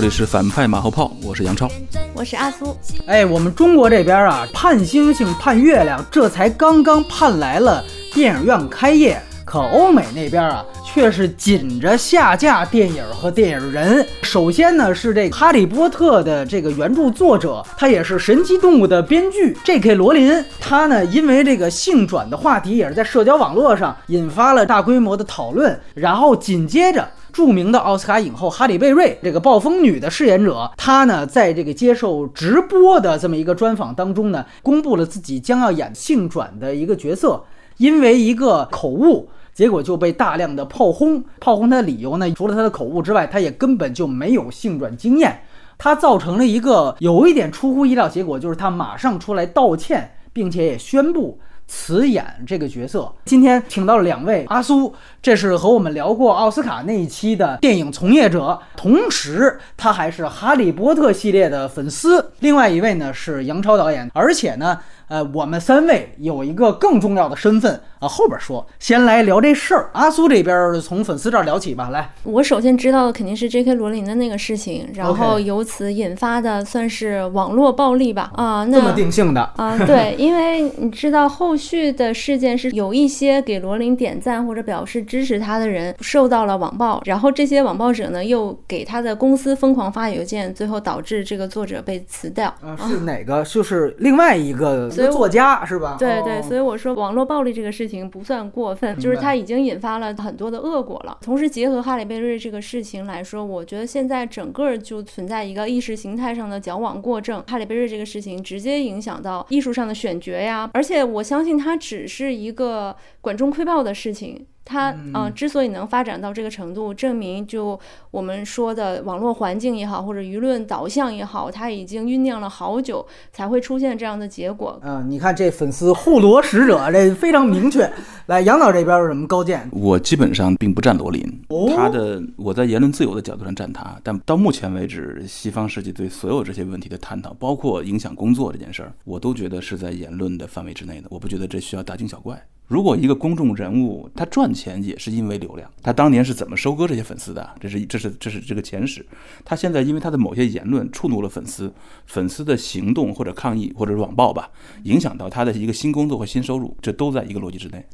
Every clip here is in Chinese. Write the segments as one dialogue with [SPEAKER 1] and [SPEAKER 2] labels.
[SPEAKER 1] 这里是反派马后炮，我是杨超。
[SPEAKER 2] 我是阿苏。
[SPEAKER 3] 哎，我们中国这边啊，盼星星盼月亮，这才刚刚盼来了电影院开业。可欧美那边啊，却是紧着下架电影和电影人。首先呢，是这《哈利波特》的这个原著作者，他也是《神奇动物》的编剧 J.K. 罗琳。他呢，因为这个性转的话题，也是在社交网络上引发了大规模的讨论。然后紧接着，著名的奥斯卡影后哈里贝瑞这个暴风女的饰演者，她呢，在这个接受直播的这么一个专访当中呢，公布了自己将要演性转的一个角色，因为一个口误。结果就被大量的炮轰，炮轰他的理由呢，除了他的口误之外，他也根本就没有性转经验。他造成了一个有一点出乎意料结果，就是他马上出来道歉，并且也宣布辞演这个角色。今天请到了两位阿苏，这是和我们聊过奥斯卡那一期的电影从业者，同时他还是哈利波特系列的粉丝。另外一位呢是杨超导演，而且呢。呃，我们三位有一个更重要的身份啊，后边说，先来聊这事儿。阿苏这边从粉丝这儿聊起吧，来。
[SPEAKER 2] 我首先知道的肯定是 J.K. 罗琳的那个事情，然后由此引发的算是网络暴力吧？啊，那
[SPEAKER 3] 这么定性的
[SPEAKER 2] 啊？对，因为你知道后续的事件是有一些给罗琳点赞或者表示支持他的人受到了网暴，然后这些网暴者呢又给他的公司疯狂发邮件，最后导致这个作者被辞掉。
[SPEAKER 3] 啊，是哪个？就是另外一个。作家是吧？
[SPEAKER 2] 对对，所以我说网络暴力这个事情不算过分，就是它已经引发了很多的恶果了。同时结合哈里贝瑞这个事情来说，我觉得现在整个就存在一个意识形态上的矫枉过正。哈里贝瑞这个事情直接影响到艺术上的选角呀，而且我相信它只是一个管中窥豹的事情。它嗯，之所以能发展到这个程度，证明就我们说的网络环境也好，或者舆论导向也好，它已经酝酿了好久，才会出现这样的结果。
[SPEAKER 3] 嗯，你看这粉丝护罗使者，这非常明确。来，杨导这边有什么高见？
[SPEAKER 1] 我基本上并不站罗琳，他的我在言论自由的角度上站他，但到目前为止，西方世界对所有这些问题的探讨，包括影响工作这件事儿，我都觉得是在言论的范围之内的。我不觉得这需要大惊小怪。如果一个公众人物他赚钱也是因为流量，他当年是怎么收割这些粉丝的？这是这是这是这个前史。他现在因为他的某些言论触怒了粉丝，粉丝的行动或者抗议或者网暴吧，影响到他的一个新工作或新收入，这都在一个逻辑之内。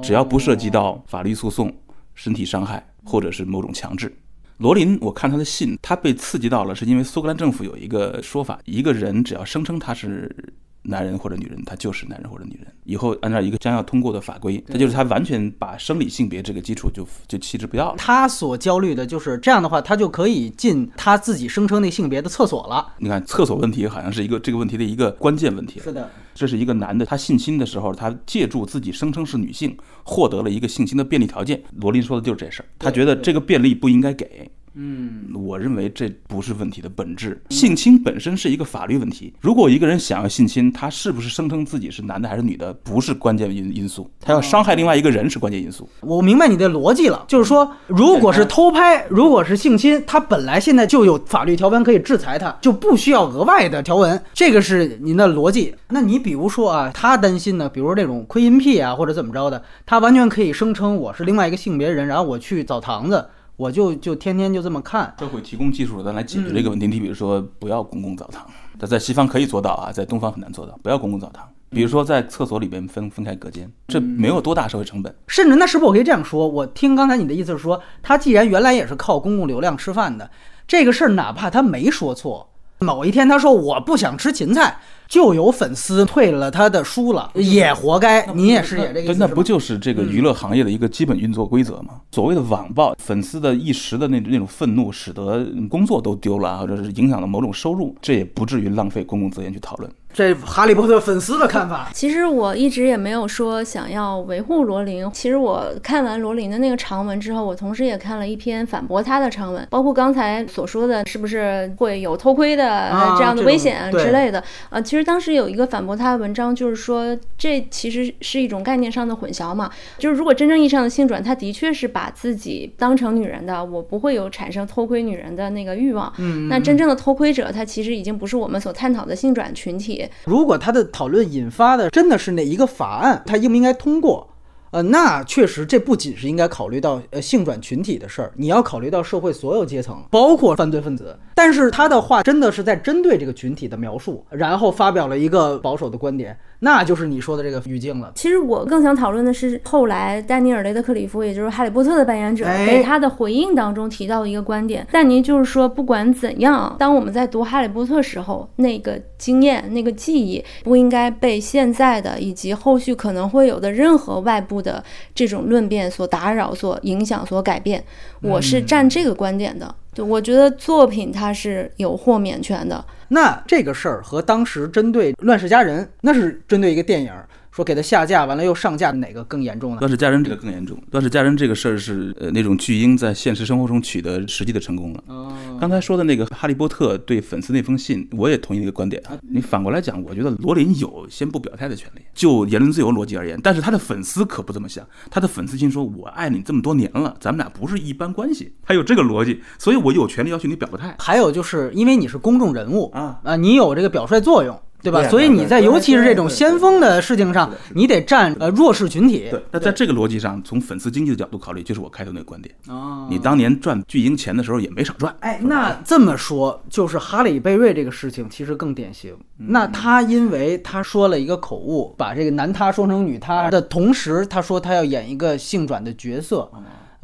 [SPEAKER 1] 只要不涉及到法律诉讼、身体伤害或者是某种强制。罗琳，我看他的信，他被刺激到了，是因为苏格兰政府有一个说法：一个人只要声称他是。男人或者女人，他就是男人或者女人。以后按照一个将要通过的法规，他就是他完全把生理性别这个基础就就弃之不要了。
[SPEAKER 3] 他所焦虑的就是这样的话，他就可以进他自己声称那性别的厕所了。
[SPEAKER 1] 你看，厕所问题好像是一个这个问题的一个关键问题。
[SPEAKER 3] 是的，
[SPEAKER 1] 这是一个男的，他性侵的时候，他借助自己声称是女性，获得了一个性侵的便利条件。罗琳说的就是这事儿，他觉得这个便利不应该给。
[SPEAKER 3] 嗯，
[SPEAKER 1] 我认为这不是问题的本质。性侵本身是一个法律问题。如果一个人想要性侵，他是不是声称自己是男的还是女的，不是关键因因素。他要伤害另外一个人是关键因素。
[SPEAKER 3] 我明白你的逻辑了，就是说，如果是偷拍，如果是性侵，他本来现在就有法律条文可以制裁他，就不需要额外的条文。这个是您的逻辑。那你比如说啊，他担心呢，比如这种窥阴癖啊，或者怎么着的，他完全可以声称我是另外一个性别人，然后我去澡堂子。我就就天天就这么看，
[SPEAKER 1] 社会提供技术咱来解决这个问题。你比如说，不要公共澡堂，但在西方可以做到啊，在东方很难做到。不要公共澡堂，比如说在厕所里边分分开隔间，这没有多大社会成本。
[SPEAKER 3] 甚至那是不是我可以这样说？我听刚才你的意思是说，他既然原来也是靠公共流量吃饭的，这个事儿哪怕他没说错，某一天他说我不想吃芹菜。就有粉丝退了他的书了，也活该。你也是也这个意思
[SPEAKER 1] 那不就是这个娱乐行业的一个基本运作规则吗？所谓的网暴，粉丝的一时的那那种愤怒，使得工作都丢了，或者是影响了某种收入，这也不至于浪费公共资源去讨论。
[SPEAKER 3] 这哈利波特粉丝的看法，
[SPEAKER 2] 其实我一直也没有说想要维护罗琳。其实我看完罗琳的那个长文之后，我同时也看了一篇反驳他的长文，包括刚才所说的是不是会有偷窥的这样的危险之类的。呃，其实当时有一个反驳他的文章，就是说这其实是一种概念上的混淆嘛。就是如果真正意义上的性转，他的确是把自己当成女人的，我不会有产生偷窥女人的那个欲望。
[SPEAKER 3] 嗯，
[SPEAKER 2] 那真正的偷窥者，他其实已经不是我们所探讨的性转群体。
[SPEAKER 3] 如果他的讨论引发的真的是哪一个法案，他应不应该通过？呃，那确实这不仅是应该考虑到呃性转群体的事儿，你要考虑到社会所有阶层，包括犯罪分子。但是他的话真的是在针对这个群体的描述，然后发表了一个保守的观点。那就是你说的这个语境了。
[SPEAKER 2] 其实我更想讨论的是，后来丹尼尔·雷德克里夫，也就是哈利波特的扮演者，给他的回应当中提到的一个观点。但您就是说，不管怎样，当我们在读哈利波特时候，那个经验、那个记忆，不应该被现在的以及后续可能会有的任何外部的这种论辩所打扰、所影响、所改变。我是站这个观点的。对我觉得作品它是有豁免权的。
[SPEAKER 3] 那这个事儿和当时针对《乱世佳人》，那是针对一个电影。说给他下架完了又上架，哪个更严重呢？
[SPEAKER 1] 乱世佳人这个更严重。乱世佳人这个事儿是呃那种巨婴在现实生活中取得实际的成功了。哦。刚才说的那个哈利波特对粉丝那封信，我也同意那个观点啊。你反过来讲，我觉得罗琳有先不表态的权利，就言论自由逻辑而言。但是他的粉丝可不这么想，他的粉丝心说：“我爱你这么多年了，咱们俩不是一般关系。”他有这个逻辑，所以我有权利要求你表个态。
[SPEAKER 3] 还有就是因为你是公众人物啊啊，你有这个表率作用。对吧？所以你在尤其是这种先锋的事情上，你得站呃弱势群体。
[SPEAKER 1] 对，那在这个逻辑上，从粉丝经济的角度考虑，就是我开头那个观点。哦，你当年赚巨婴钱的时候也没少赚。
[SPEAKER 3] 哎，那这么说，就是哈里贝瑞这个事情其实更典型。那他因为他说了一个口误，把这个男他说成女他的同时，他说他要演一个性转的角色。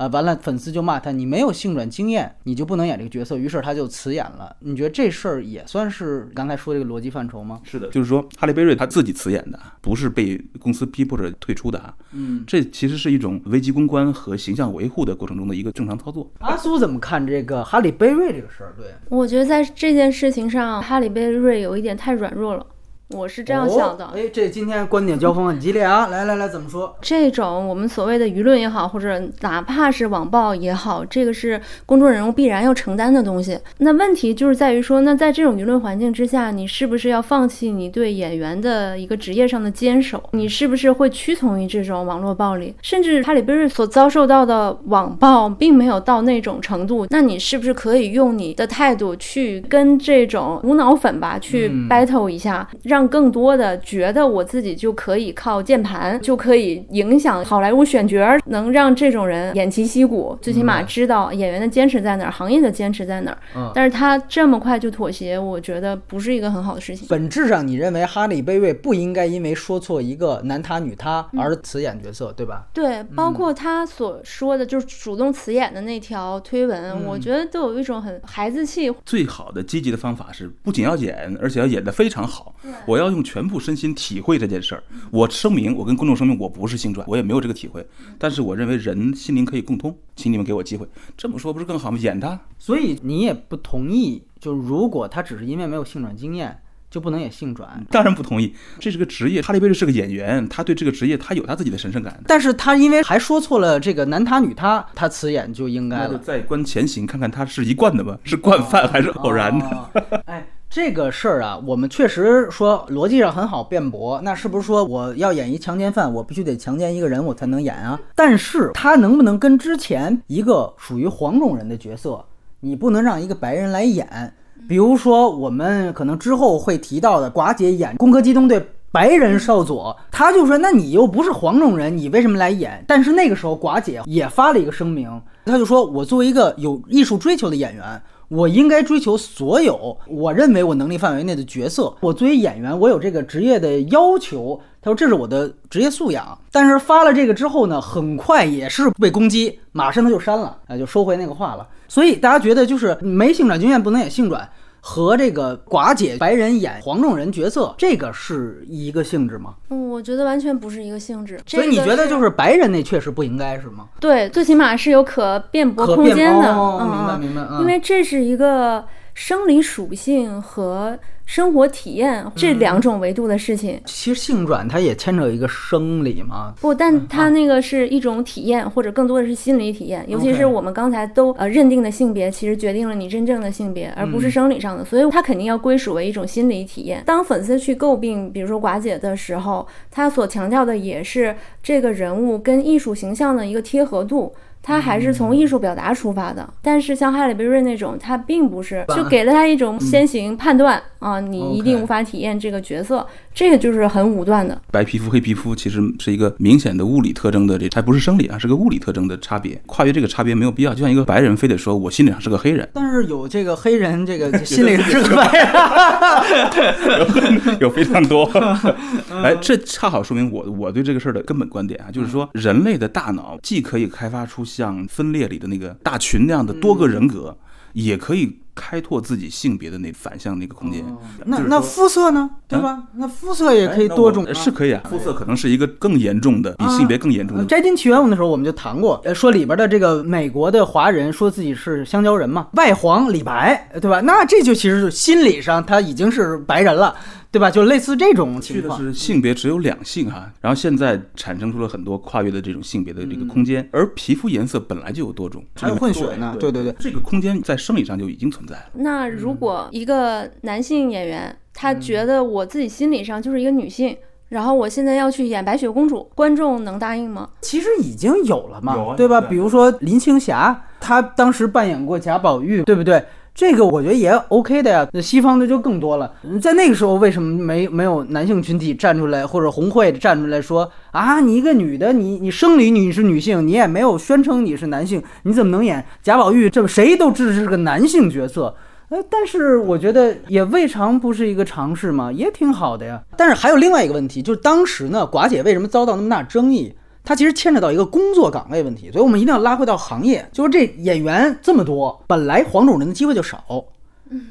[SPEAKER 3] 啊，完了，粉丝就骂他，你没有性转经验，你就不能演这个角色。于是他就辞演了。你觉得这事儿也算是刚才说这个逻辑范畴吗？
[SPEAKER 1] 是的，就是说哈利贝瑞他自己辞演的，不是被公司逼迫着退出的啊。嗯，这其实是一种危机公关和形象维护的过程中的一个正常操作。
[SPEAKER 3] 阿苏怎么看这个哈利贝瑞这个事儿？对
[SPEAKER 2] 我觉得在这件事情上，哈利贝瑞有一点太软弱了。我是这样想的，
[SPEAKER 3] 哎，这今天观点交锋很激烈啊！来来来，怎么说？
[SPEAKER 2] 这种我们所谓的舆论也好，或者哪怕是网暴也好，这个是公众人物必然要承担的东西。那问题就是在于说，那在这种舆论环境之下，你是不是要放弃你对演员的一个职业上的坚守？你是不是会屈从于这种网络暴力？甚至哈里贝瑞所遭受到的网暴并没有到那种程度，那你是不是可以用你的态度去跟这种无脑粉吧去 battle 一下，让？让更多的觉得我自己就可以靠键盘就可以影响好莱坞选角，能让这种人偃旗息鼓，最起码知道演员的坚持在哪儿，行业的坚持在哪儿。嗯，但是他这么快就妥协，我觉得不是一个很好的事情。
[SPEAKER 3] 本质上，你认为哈利贝瑞不应该因为说错一个男他女他而辞演角色，对吧？
[SPEAKER 2] 对，包括他所说的就是主动辞演的那条推文，我觉得都有一种很孩子气。
[SPEAKER 1] 最好的积极的方法是，不仅要演，而且要演得非常好。我要用全部身心体会这件事儿。我声明，我跟公众声明，我不是性转，我也没有这个体会。但是我认为人心灵可以共通，请你们给我机会。这么说不是更好吗？演他。
[SPEAKER 3] 所以你也不同意，就如果他只是因为没有性转经验，就不能演性转？
[SPEAKER 1] 当然不同意。这是个职业，哈利贝瑞是个演员，他对这个职业他有他自己的神圣感。
[SPEAKER 3] 但是他因为还说错了这个男他女他，他辞演就应该了。
[SPEAKER 1] 再观前行，看看他是一贯的吗？是惯犯还是偶然的？
[SPEAKER 3] 哎。这个事儿啊，我们确实说逻辑上很好辩驳。那是不是说我要演一强奸犯，我必须得强奸一个人，我才能演啊？但是他能不能跟之前一个属于黄种人的角色，你不能让一个白人来演？比如说我们可能之后会提到的寡姐演《攻壳机动队》白人少佐，他就说：那你又不是黄种人，你为什么来演？但是那个时候寡姐也发了一个声明，他就说我作为一个有艺术追求的演员。我应该追求所有我认为我能力范围内的角色。我作为演员，我有这个职业的要求。他说这是我的职业素养。但是发了这个之后呢，很快也是被攻击，马上他就删了，啊，就收回那个话了。所以大家觉得就是没性转经验不能演性转。和这个寡姐白人演黄种人角色，这个是一个性质吗？
[SPEAKER 2] 嗯，我觉得完全不是一个性质。
[SPEAKER 3] 所以你觉得就是白人那确实不应该是吗？
[SPEAKER 2] 对，最起码是有可辩驳空间的。
[SPEAKER 3] 明白明白。
[SPEAKER 2] 因为这是一个生理属性和。生活体验这两种维度的事情，
[SPEAKER 3] 其实性转它也牵扯一个生理嘛。
[SPEAKER 2] 不，但它那个是一种体验，或者更多的是心理体验。尤其是我们刚才都呃认定的性别，其实决定了你真正的性别，而不是生理上的。所以它肯定要归属为一种心理体验。当粉丝去诟病，比如说寡姐的时候，他所强调的也是这个人物跟艺术形象的一个贴合度。他还是从艺术表达出发的，但是像哈利·贝瑞那种，他并不是，就给了他一种先行判断啊，你一定无法体验这个角色，这个就是很武断的。
[SPEAKER 1] 白皮肤黑皮肤其实是一个明显的物理特征的，这还不是生理啊，是个物理特征的差别。跨越这个差别没有必要，就像一个白人非得说我心理上是个黑人，
[SPEAKER 3] 但是有这个黑人这个 心理上是个白
[SPEAKER 1] 人，有非常多。哎，这恰好说明我我对这个事儿的根本观点啊，就是说人类的大脑既可以开发出像分裂里的那个大群那样的多个人格，也可以。开拓自己性别的那反向那个空间，
[SPEAKER 3] 那那肤色呢？对吧？那肤色也可以多种，
[SPEAKER 1] 是可以啊。肤色可能是一个更严重的，比性别更严重的。
[SPEAKER 3] 摘金奇缘的时候我们就谈过，说里边的这个美国的华人说自己是香蕉人嘛，外黄里白，对吧？那这就其实是心理上他已经是白人了。对吧？就类似这种情况，
[SPEAKER 1] 是性别只有两性哈，然后现在产生出了很多跨越的这种性别的这个空间，而皮肤颜色本来就有多种，
[SPEAKER 3] 还有混血呢。对对对，
[SPEAKER 1] 这个空间在生理上就已经存在了。
[SPEAKER 2] 那如果一个男性演员，他觉得我自己心理上就是一个女性，然后我现在要去演白雪公主，观众能答应吗？
[SPEAKER 3] 其实已经有了嘛，对吧？比如说林青霞，她当时扮演过贾宝玉，对不对？这个我觉得也 OK 的呀，那西方的就更多了。在那个时候，为什么没没有男性群体站出来，或者红会站出来说啊，你一个女的，你你生理你是女性，你也没有宣称你是男性，你怎么能演贾宝玉？这谁都支持是个男性角色。哎，但是我觉得也未尝不是一个尝试嘛，也挺好的呀。但是还有另外一个问题，就是当时呢，寡姐为什么遭到那么大争议？它其实牵扯到一个工作岗位问题，所以我们一定要拉回到行业。就是这演员这么多，本来黄种人的机会就少，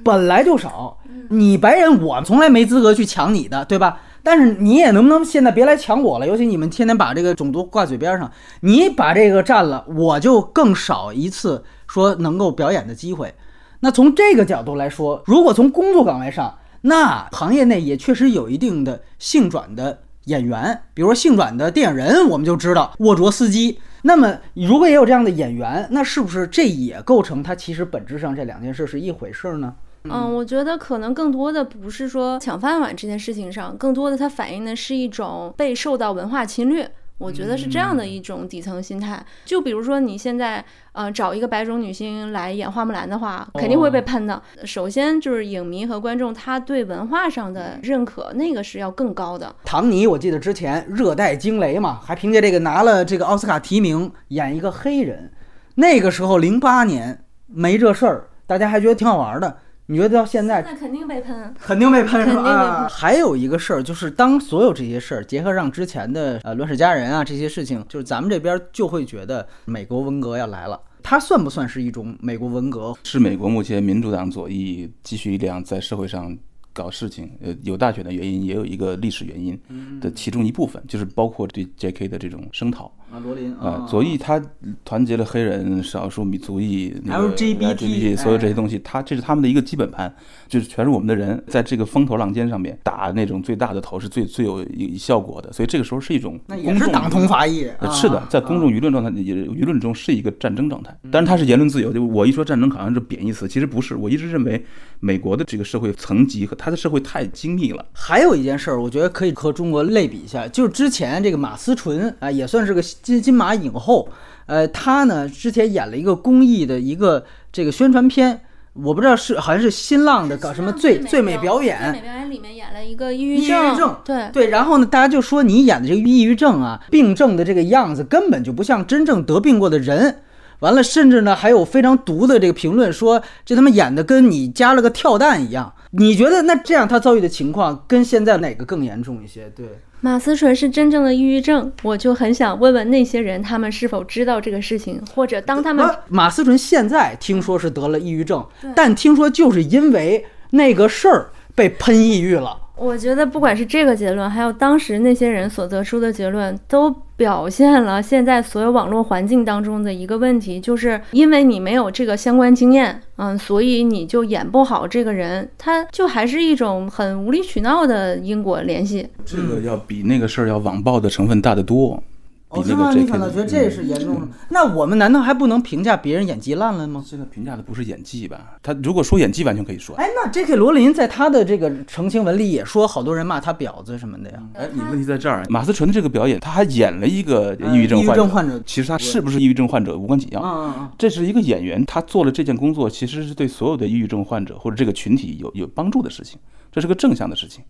[SPEAKER 3] 本来就少。你白人，我从来没资格去抢你的，对吧？但是你也能不能现在别来抢我了？尤其你们天天把这个种族挂嘴边上，你把这个占了，我就更少一次说能够表演的机会。那从这个角度来说，如果从工作岗位上，那行业内也确实有一定的性转的。演员，比如说性转的电影人，我们就知道沃卓斯基。那么，如果也有这样的演员，那是不是这也构成他其实本质上这两件事是一回事呢？
[SPEAKER 2] 嗯，我觉得可能更多的不是说抢饭碗这件事情上，更多的它反映的是一种被受到文化侵略。我觉得是这样的一种底层心态，就比如说你现在呃找一个白种女星来演花木兰的话，肯定会被喷的。首先就是影迷和观众他对文化上的认可，那个是要更高的。
[SPEAKER 3] 唐尼，我记得之前《热带惊雷》嘛，还凭借这个拿了这个奥斯卡提名，演一个黑人。那个时候零八年没这事儿，大家还觉得挺好玩的。你觉得到现在，
[SPEAKER 2] 那肯定被喷，
[SPEAKER 3] 肯定被喷是吧？还有一个事儿，就是当所有这些事儿结合上之前的呃乱世佳人啊这些事情，就是咱们这边就会觉得美国文革要来了。它算不算是一种美国文革？
[SPEAKER 1] 是美国目前民主党左翼积蓄力量在社会上。搞事情，呃，有大选的原因，也有一个历史原因的其中一部分，就是包括对 J.K. 的这种声讨
[SPEAKER 3] 啊，罗琳
[SPEAKER 1] 啊，左翼他团结了黑人、少数民族裔、
[SPEAKER 3] LGBT
[SPEAKER 1] 所有这些东西，他这是他们的一个基本盘，就是全是我们的人，在这个风头浪尖上面打那种最大的头是最最有效果的，所以这个时候是一种
[SPEAKER 3] 那也是党同伐异，
[SPEAKER 1] 是的，在公众舆论状态也舆论中是一个战争状态，但是它是言论自由，就我一说战争好像是贬义词，其实不是，我一直认为美国的这个社会层级和他的社会太精密了。
[SPEAKER 3] 还有一件事儿，我觉得可以和中国类比一下，就是之前这个马思纯啊，也算是个金金马影后。呃，她呢之前演了一个公益的一个这个宣传片，我不知道是好像是新浪的搞什么最最美表演，
[SPEAKER 2] 最美表演里面演了一个抑郁
[SPEAKER 3] 症，
[SPEAKER 2] 对
[SPEAKER 3] 对。然后呢，大家就说你演的这个抑郁症啊，病症的这个样子根本就不像真正得病过的人。完了，甚至呢还有非常毒的这个评论，说这他妈演的跟你加了个跳蛋一样。你觉得那这样他遭遇的情况跟现在哪个更严重一些？对，
[SPEAKER 2] 马思纯是真正的抑郁症，我就很想问问那些人，他们是否知道这个事情，或者当他们
[SPEAKER 3] 马思纯现在听说是得了抑郁症，但听说就是因为那个事儿被喷抑郁了。
[SPEAKER 2] 我觉得不管是这个结论，还有当时那些人所得出的结论，都表现了现在所有网络环境当中的一个问题，就是因为你没有这个相关经验，嗯，所以你就演不好这个人，他就还是一种很无理取闹的因果联系。
[SPEAKER 1] 这个要比那个事儿要网暴的成分大得多。
[SPEAKER 3] 哦，是吗？你可能觉得这是严重的。那我们难道还不能评价别人演技烂了吗？
[SPEAKER 1] 现在评价的不是演技吧？他如果说演技，完全可以说。
[SPEAKER 3] 哎，那 J.K. 罗琳在他的这个澄清文里也说，好多人骂他婊子什么的呀。
[SPEAKER 1] 哎，你问题在这儿。马思纯的这个表演，他还演了一个抑郁症
[SPEAKER 3] 患者。
[SPEAKER 1] 其实他是不是抑郁症患者无关紧要。
[SPEAKER 3] 嗯嗯嗯。
[SPEAKER 1] 这是一个演员，他做了这件工作，其实是对所有的抑郁症患者或者这个群体有有帮助的事情，这是个正向的事情。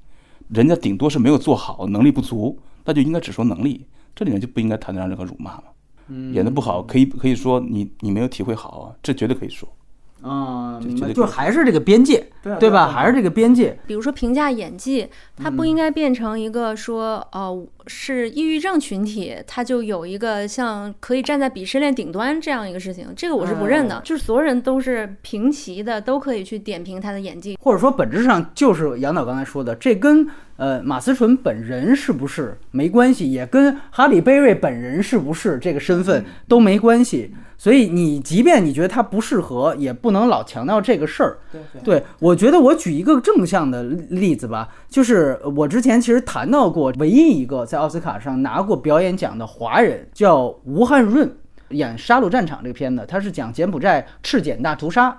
[SPEAKER 1] 人家顶多是没有做好，能力不足，那就应该只说能力，这里面就不应该谈得上任何辱骂嘛。演的不好，可以可以说你你没有体会好，这绝对可以说。
[SPEAKER 3] 啊，明白，
[SPEAKER 1] 这这
[SPEAKER 3] 就还是这个边界，对吧？还是这个边界。
[SPEAKER 2] 比如说评价演技，它不应该变成一个说，呃，是抑郁症群体，他就有一个像可以站在鄙视链顶端这样一个事情，这个我是不认的。就是所有人都是平齐的，都可以去点评他的演技，
[SPEAKER 3] 或者说本质上就是杨导刚才说的，这跟呃马思纯本人是不是没关系，也跟哈里贝瑞本人是不是这个身份都没关系。所以你即便你觉得他不适合，也不能老强调这个事儿。对，我觉得我举一个正向的例子吧，就是我之前其实谈到过，唯一一个在奥斯卡上拿过表演奖的华人叫吴汉润，演《杀戮战场》这个片子，他是讲柬埔寨赤柬大屠杀。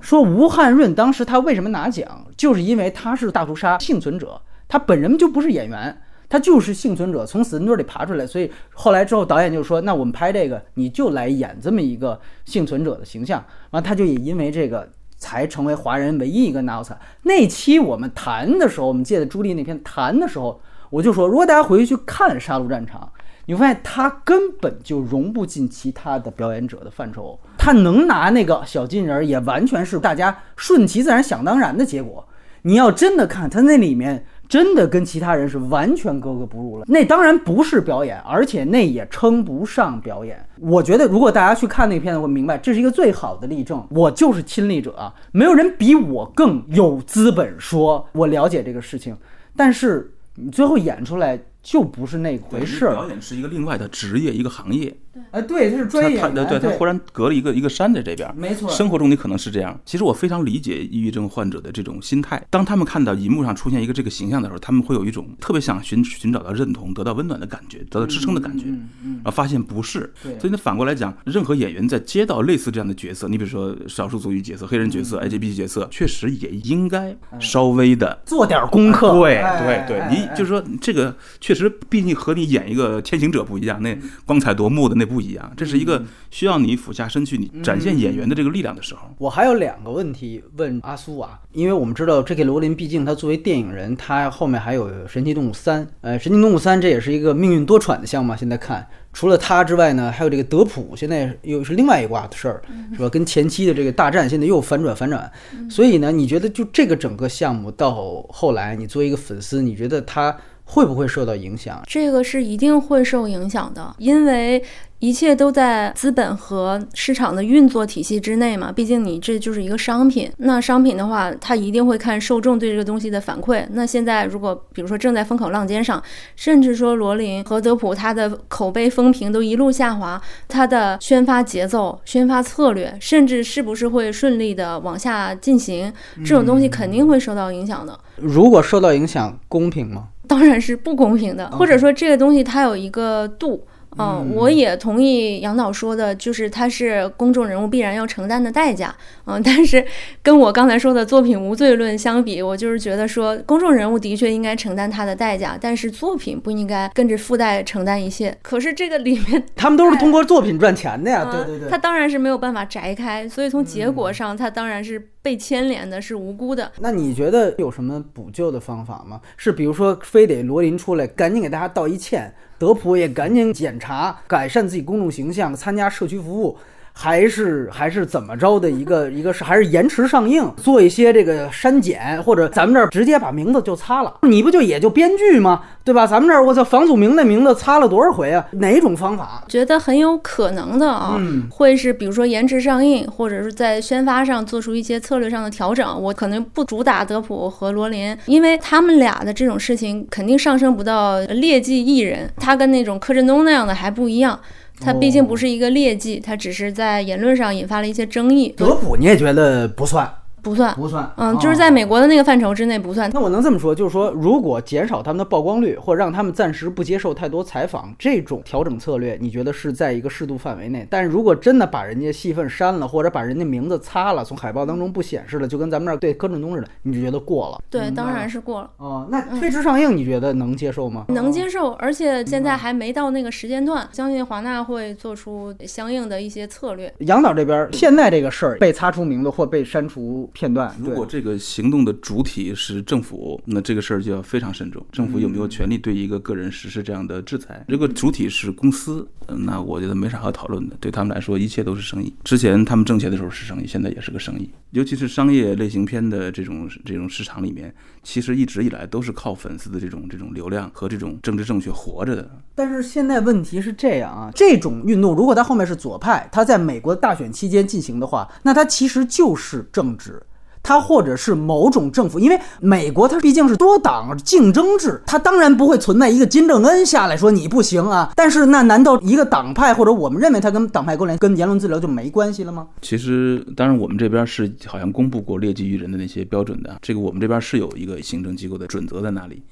[SPEAKER 3] 说吴汉润当时他为什么拿奖，就是因为他是大屠杀幸存者，他本人就不是演员。他就是幸存者，从死人堆里爬出来，所以后来之后导演就说：“那我们拍这个，你就来演这么一个幸存者的形象。”完，他就也因为这个才成为华人唯一一个拿奥斯卡。那期我们谈的时候，我们借的朱莉那篇谈的时候，我就说，如果大家回去看《杀戮战场》，你会发现他根本就融不进其他的表演者的范畴。他能拿那个小金人，也完全是大家顺其自然、想当然的结果。你要真的看他那里面。真的跟其他人是完全格格不入了。那当然不是表演，而且那也称不上表演。我觉得，如果大家去看那片子，会明白这是一个最好的例证。我就是亲历者啊，没有人比我更有资本说我了解这个事情。但是你最后演出来就不是那回事儿。
[SPEAKER 1] 表演是一个另外的职业，一个行业。
[SPEAKER 3] 哎，对，他是专业。
[SPEAKER 1] 他他对他忽然隔了一个一个山在这边，
[SPEAKER 3] 没错。
[SPEAKER 1] 生活中你可能是这样。其实我非常理解抑郁症患者的这种心态。当他们看到荧幕上出现一个这个形象的时候，他们会有一种特别想寻寻找到认同、得到温暖的感觉，得到支撑的感觉。
[SPEAKER 3] 嗯嗯。
[SPEAKER 1] 然后发现不是。所以呢，反过来讲，任何演员在接到类似这样的角色，你比如说少数族裔角色、黑人角色、LGBT 角色，确实也应该稍微的
[SPEAKER 3] 做点功课。
[SPEAKER 1] 对对对，你就是说这个确实，毕竟和你演一个天行者不一样，那光彩夺目的那不一样，这是一。一个需要你俯下身去，你展现演员的这个力量的时候，
[SPEAKER 3] 我还有两个问题问阿苏啊，因为我们知道 J.K. 罗琳，毕竟他作为电影人，他后面还有《神奇动物三》，呃，《神奇动物三》这也是一个命运多舛的项目。现在看，除了他之外呢，还有这个德普，现在又是另外一挂的事儿，是吧？跟前期的这个大战，现在又反转反转。所以呢，你觉得就这个整个项目到后来，你作为一个粉丝，你觉得他会不会受到影响？
[SPEAKER 2] 这个是一定会受影响的，因为。一切都在资本和市场的运作体系之内嘛，毕竟你这就是一个商品。那商品的话，它一定会看受众对这个东西的反馈。那现在如果比如说正在风口浪尖上，甚至说罗琳和德普他的口碑风评都一路下滑，他的宣发节奏、宣发策略，甚至是不是会顺利的往下进行，这种东西肯定会受到影响的。
[SPEAKER 3] 如果受到影响，公平吗？
[SPEAKER 2] 当然是不公平的，或者说这个东西它有一个度。嗯，我也同意杨导说的，就是他是公众人物必然要承担的代价。嗯，但是跟我刚才说的作品无罪论相比，我就是觉得说，公众人物的确应该承担他的代价，但是作品不应该跟着附带承担一切。可是这个里面，
[SPEAKER 3] 他们都是通过作品赚钱的呀，对对对。
[SPEAKER 2] 他当然是没有办法摘开，所以从结果上，他当然是被牵连的，是无辜的。
[SPEAKER 3] 那你觉得有什么补救的方法吗？是比如说，非得罗琳出来赶紧给大家道一歉？德普也赶紧检查、改善自己公众形象，参加社区服务。还是还是怎么着的一个 一个是还是延迟上映，做一些这个删减，或者咱们这儿直接把名字就擦了，你不就也就编剧吗？对吧？咱们这儿我操，房祖名那名字擦了多少回啊？哪种方法？
[SPEAKER 2] 觉得很有可能的啊，会是比如说延迟上映，或者是在宣发上做出一些策略上的调整。我可能不主打德普和罗琳，因为他们俩的这种事情肯定上升不到劣迹艺人，他跟那种柯震东那样的还不一样。他毕竟不是一个劣迹，他只是在言论上引发了一些争议。
[SPEAKER 3] 德普你也觉得不算？
[SPEAKER 2] 不算，
[SPEAKER 3] 不算，
[SPEAKER 2] 嗯，就是在美国的那个范畴之内不算。
[SPEAKER 3] 那我能这么说，就是说，如果减少他们的曝光率，或者让他们暂时不接受太多采访，这种调整策略，你觉得是在一个适度范围内？但是如果真的把人家戏份删了，或者把人家名字擦了，从海报当中不显示了，就跟咱们这儿对柯震东似的，你就觉得过了？
[SPEAKER 2] 对，当然是过了。
[SPEAKER 3] 哦，那推迟上映，你觉得能接受吗？
[SPEAKER 2] 能接受，而且现在还没到那个时间段，相信华纳会做出相应的一些策略。
[SPEAKER 3] 杨导这边现在这个事儿被擦出名字或被删除片段。
[SPEAKER 1] 如果这个行动的主体是政府，那这个事儿就要非常慎重。政府有没有权利对一个个人实施这样的制裁？如果主体是公司，那我觉得没啥好讨论的。对他们来说，一切都是生意。之前他们挣钱的时候是生意，现在也是个生意。尤其是商业类型片的这种这种市场里面，其实一直以来都是靠粉丝的这种这种流量和这种政治正确活着的。
[SPEAKER 3] 但是现在问题是这样啊，这种运动如果它后面是左派，它在美国大选期间进行的话，那它其实就是政治。他或者是某种政府，因为美国它毕竟是多党竞争制，它当然不会存在一个金正恩下来说你不行啊。但是那难道一个党派或者我们认为他跟党派勾连、跟言论自由就没关系了吗？
[SPEAKER 1] 其实，当然我们这边是好像公布过劣迹于人的那些标准的，这个我们这边是有一个行政机构的准则在那里。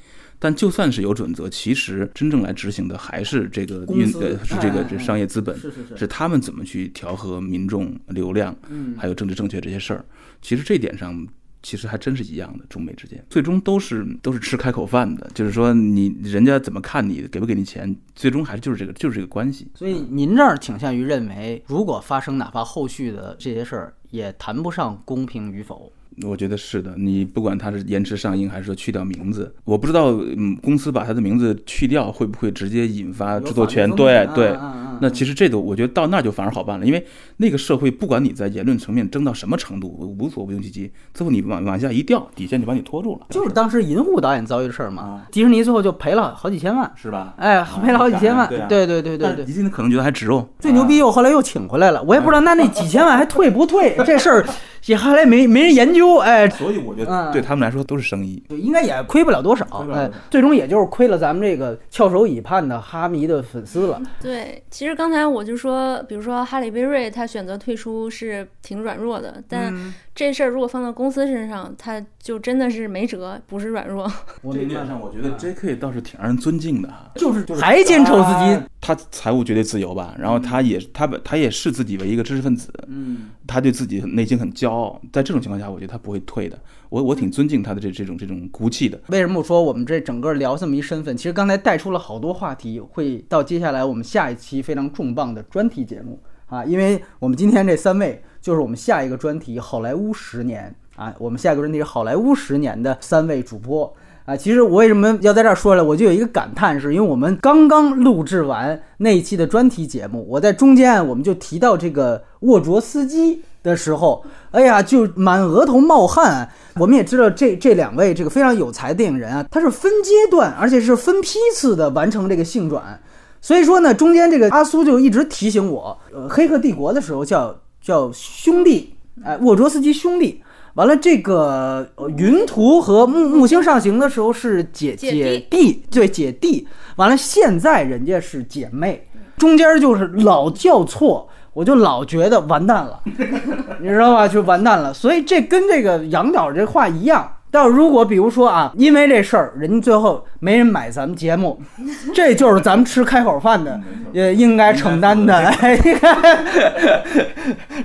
[SPEAKER 1] 但就算是有准则，其实真正来执行的还是这个运呃是这个这商业资本，
[SPEAKER 3] 是是是，
[SPEAKER 1] 是他们怎么去调和民众流量，
[SPEAKER 3] 嗯，
[SPEAKER 1] 还有政治正确这些事儿。其实这点上。其实还真是一样的，中美之间最终都是都是吃开口饭的，就是说你人家怎么看你，给不给你钱，最终还是就是这个就是这个关系。
[SPEAKER 3] 所以您这儿倾向于认为，如果发生哪怕后续的这些事儿，也谈不上公平与否。
[SPEAKER 1] 我觉得是的，你不管它是延迟上映还是说去掉名字，我不知道，嗯，公司把它的名字去掉会不会直接引发著作权？对对。那其实这个我觉得到那就反而好办了，因为那个社会不管你在言论层面争到什么程度，无所不用其极，最后你往往下一掉，底线就把你拖住了。
[SPEAKER 3] 就是当时银护导演遭遇的事儿嘛，迪士尼最后就赔了好几千万，
[SPEAKER 1] 是吧？
[SPEAKER 3] 哎，赔了好几千万。对对对对对。
[SPEAKER 1] 迪士尼可能觉得还值哦。
[SPEAKER 3] 最牛逼又后来又请回来了，我也不知道那那几千万还退不退 这事儿。也后来没没人研究，哎，
[SPEAKER 1] 所以我觉得对他们来说都是生意，
[SPEAKER 3] 对，应该也亏不了多少，哎，最终也就是亏了咱们这个翘首以盼的哈迷的粉丝了。
[SPEAKER 2] 对，其实刚才我就说，比如说哈里贝瑞他选择退出是挺软弱的，但这事儿如果放到公司身上，他就真的是没辙，不是软弱。
[SPEAKER 1] 我这点上，我觉得 J.K. 倒是挺让人尊敬的哈，
[SPEAKER 3] 就是还坚守自己，
[SPEAKER 1] 他财务绝对自由吧，然后他也他本他也视自己为一个知识分子，
[SPEAKER 3] 嗯，
[SPEAKER 1] 他对自己内心很骄傲，在这种情况下，我觉得他不会退的。我我挺尊敬他的这这种这种骨气的。
[SPEAKER 3] 为什么我说我们这整个聊这么一身份？其实刚才带出了好多话题，会到接下来我们下一期非常重磅的专题节目啊，因为我们今天这三位就是我们下一个专题《好莱坞十年》啊，我们下一个专题是《好莱坞十年》的三位主播啊。其实我为什么要在这儿说呢？我就有一个感叹，是因为我们刚刚录制完那一期的专题节目，我在中间我们就提到这个沃卓斯基。的时候，哎呀，就满额头冒汗。我们也知道，这这两位这个非常有才的电影人啊，他是分阶段，而且是分批次的完成这个性转。所以说呢，中间这个阿苏就一直提醒我，呃，《黑客帝国》的时候叫叫兄弟，哎，沃卓斯基兄弟。完了，这个云图和木木星上行的时候是姐姐弟，对姐弟。完了，现在人家是姐妹，中间就是老叫错。我就老觉得完蛋了，你知道吧？就完蛋了。所以这跟这个杨导这话一样。但如果比如说啊，因为这事儿，人家最后没人买咱们节目，这就是咱们吃开口饭的，也应该承担的。哎，你看，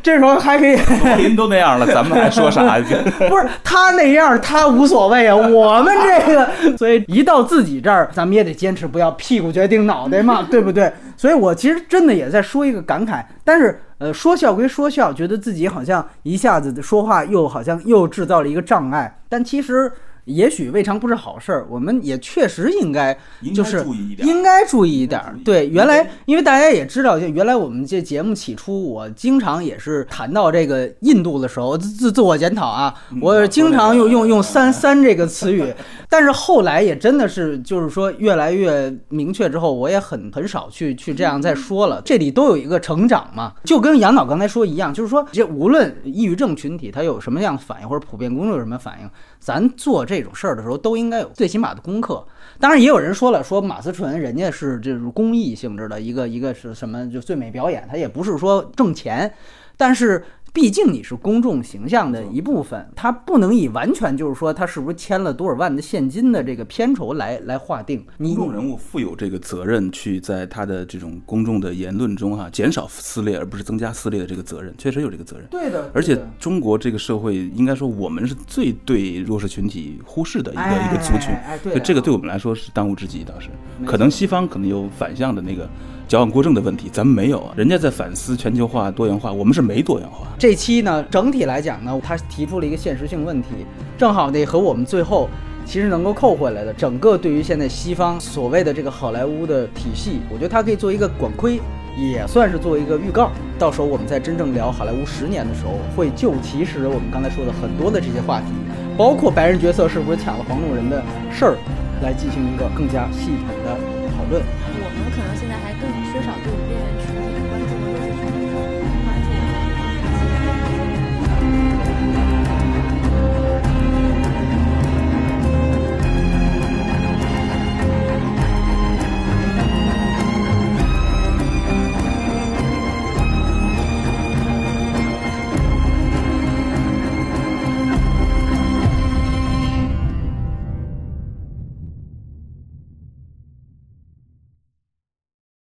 [SPEAKER 3] 这时候还可以。
[SPEAKER 1] 您都那样了，咱们还说啥？
[SPEAKER 3] 不是他那样，他无所谓啊。我们这个，所以一到自己这儿，咱们也得坚持，不要屁股决定脑袋嘛，对不对？所以我其实真的也在说一个感慨，但是。呃，说笑归说笑，觉得自己好像一下子说话又好像又制造了一个障碍，但其实。也许未尝不是好事儿，我们也确实应该就是应该注意一点。对，原来因为大家也知道，就原来我们这节目起初，我经常也是谈到这个印度的时候，自自我检讨啊，我经常用用用“三 三”这个词语，但是后来也真的是就是说越来越明确之后，我也很很少去去这样再说了。这里都有一个成长嘛，就跟杨导刚才说一样，就是说这无论抑郁症群体他有什么样的反应，或者普遍公众有什么反应。咱做这种事儿的时候，都应该有最起码的功课。当然，也有人说了，说马思纯人家是这种公益性质的一个一个是什么，就最美表演，他也不是说挣钱，但是。毕竟你是公众形象的一部分，他不能以完全就是说他是不是签了多少万的现金的这个片酬来来划定。
[SPEAKER 1] 公众人物负有这个责任，去在他的这种公众的言论中哈，减少撕裂而不是增加撕裂的这个责任，确实有这个责任。
[SPEAKER 3] 对的。
[SPEAKER 1] 而且中国这个社会，应该说我们是最对弱势群体忽视的一个一个族群，
[SPEAKER 3] 哎，对。
[SPEAKER 1] 这个对我们来说是当务之急，倒是。可能西方可能有反向的那个。矫枉过正的问题，咱们没有啊。人家在反思全球化、多元化，我们是没多元化。
[SPEAKER 3] 这期呢，整体来讲呢，他提出了一个现实性问题，正好呢和我们最后其实能够扣回来的，整个对于现在西方所谓的这个好莱坞的体系，我觉得它可以做一个管窥，也算是做一个预告。到时候我们在真正聊好莱坞十年的时候，会就其实我们刚才说的很多的这些话题，包括白人角色是不是抢了黄种人的事儿，来进行一个更加系统的讨论。